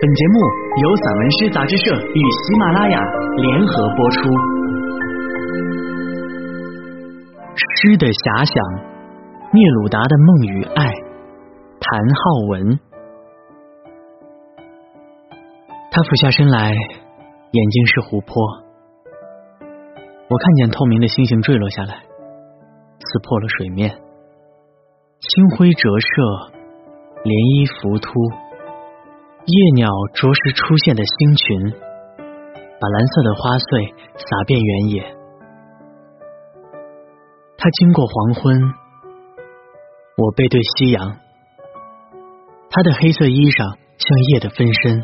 本节目由散文诗杂志社与喜马拉雅联合播出。诗的遐想，聂鲁达的梦与爱，谭浩文。他俯下身来，眼睛是湖泊。我看见透明的星星坠落下来，刺破了水面，星辉折射，涟漪浮凸。夜鸟啄食出现的星群，把蓝色的花穗洒遍原野。他经过黄昏，我背对夕阳。他的黑色衣裳像夜的分身，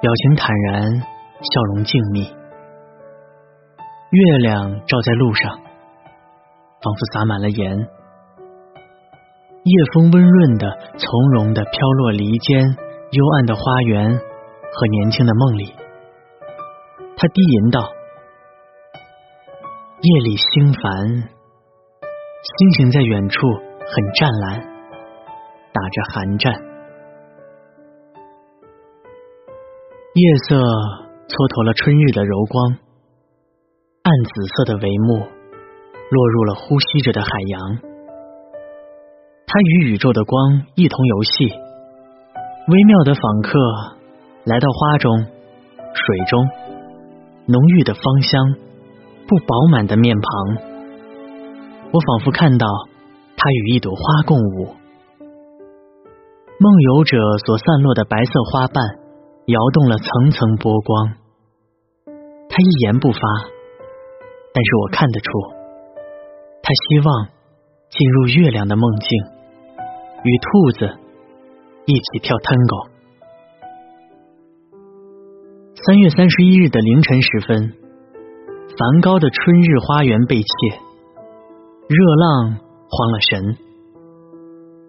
表情坦然，笑容静谧。月亮照在路上，仿佛洒满了盐。夜风温润的、从容的飘落篱间。幽暗的花园和年轻的梦里，他低吟道：“夜里星繁，星星在远处很湛蓝，打着寒战。夜色蹉跎了春日的柔光，暗紫色的帷幕落入了呼吸着的海洋。他与宇宙的光一同游戏。”微妙的访客来到花中、水中，浓郁的芳香，不饱满的面庞，我仿佛看到他与一朵花共舞。梦游者所散落的白色花瓣摇动了层层波光。他一言不发，但是我看得出，他希望进入月亮的梦境，与兔子。一起跳探戈。三月三十一日的凌晨时分，梵高的《春日花园》被窃，热浪慌了神。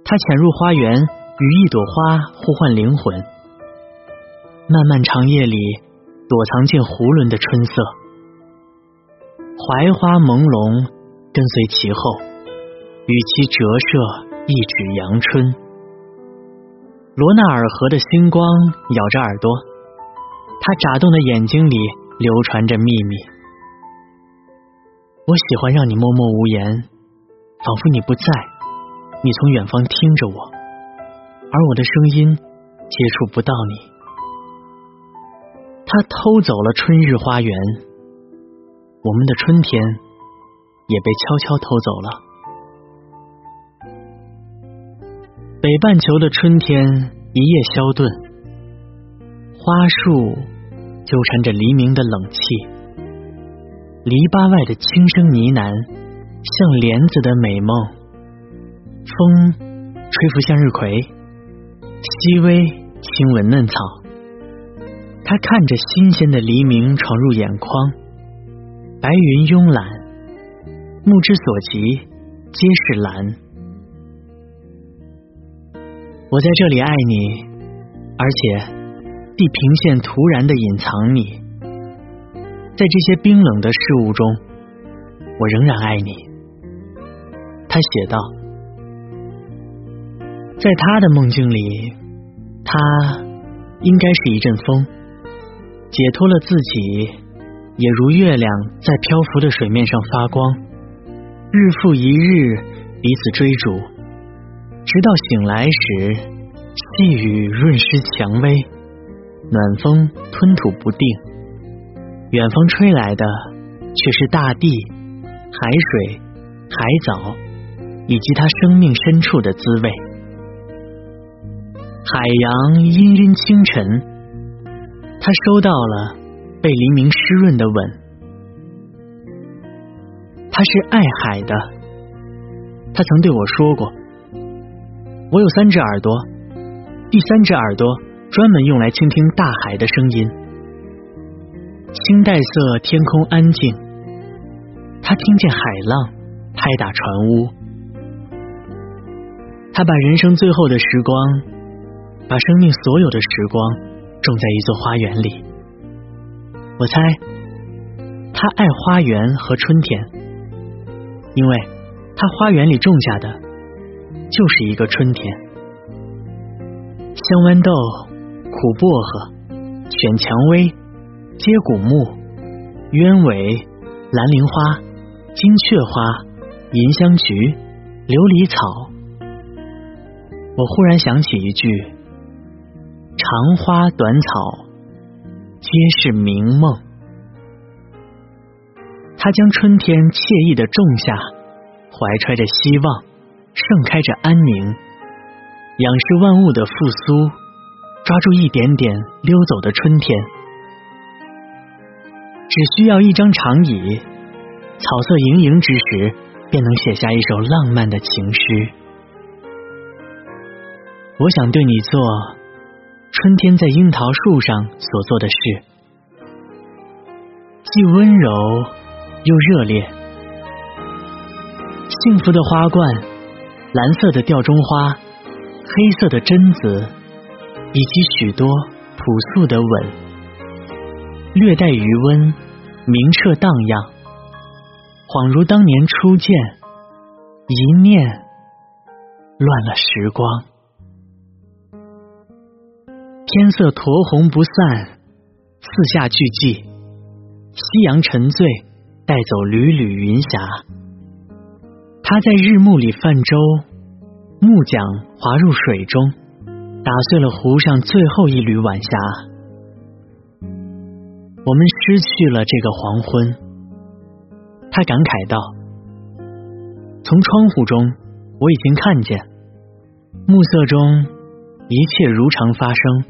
他潜入花园，与一朵花互换灵魂。漫漫长夜里，躲藏进囫囵的春色，槐花朦胧，跟随其后，与其折射一纸阳春。罗纳尔河的星光咬着耳朵，他眨动的眼睛里流传着秘密。我喜欢让你默默无言，仿佛你不在，你从远方听着我，而我的声音接触不到你。他偷走了春日花园，我们的春天也被悄悄偷走了。北半球的春天一夜消顿，花树纠缠着黎明的冷气，篱笆外的轻声呢喃像莲子的美梦。风吹拂向日葵，细微亲吻嫩草。他看着新鲜的黎明闯入眼眶，白云慵懒，目之所及皆是蓝。我在这里爱你，而且地平线突然的隐藏你，在这些冰冷的事物中，我仍然爱你。他写道，在他的梦境里，他应该是一阵风，解脱了自己，也如月亮在漂浮的水面上发光，日复一日彼此追逐。直到醒来时，细雨润湿蔷薇，暖风吞吐不定，远方吹来的却是大地、海水、海藻以及它生命深处的滋味。海洋氤氲清晨，他收到了被黎明湿润的吻。他是爱海的，他曾对我说过。我有三只耳朵，第三只耳朵专门用来倾听大海的声音。青黛色天空安静，他听见海浪拍打船屋。他把人生最后的时光，把生命所有的时光种在一座花园里。我猜，他爱花园和春天，因为他花园里种下的。就是一个春天，香豌豆、苦薄荷、犬蔷薇、接骨木、鸢尾、蓝铃花、金雀花、银香菊、琉璃草。我忽然想起一句：“长花短草，皆是明梦。”他将春天惬意的种下，怀揣着希望，盛开着安宁。仰视万物的复苏，抓住一点点溜走的春天。只需要一张长椅，草色盈盈之时，便能写下一首浪漫的情诗。我想对你做春天在樱桃树上所做的事，既温柔又热烈。幸福的花冠，蓝色的吊钟花。黑色的榛子，以及许多朴素的吻，略带余温，明澈荡漾，恍如当年初见，一念乱了时光。天色酡红不散，四下俱寂，夕阳沉醉，带走缕缕云霞。他在日暮里泛舟。木桨滑入水中，打碎了湖上最后一缕晚霞。我们失去了这个黄昏。他感慨道：“从窗户中，我已经看见暮色中一切如常发生。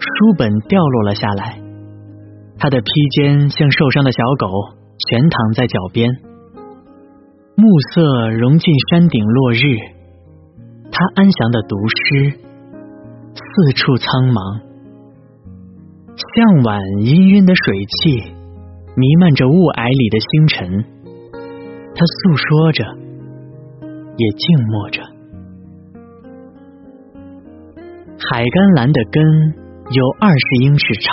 书本掉落了下来，他的披肩像受伤的小狗，全躺在脚边。暮色融进山顶，落日。”他安详的读诗，四处苍茫，向晚氤氲的水汽弥漫着雾霭里的星辰。他诉说着，也静默着。海甘蓝的根有二十英尺长，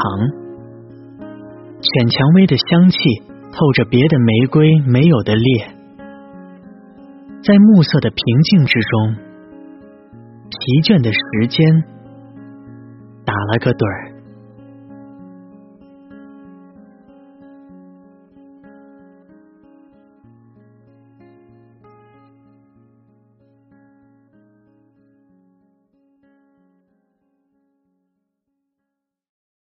犬蔷薇的香气透着别的玫瑰没有的烈，在暮色的平静之中。疲倦的时间打了个盹儿。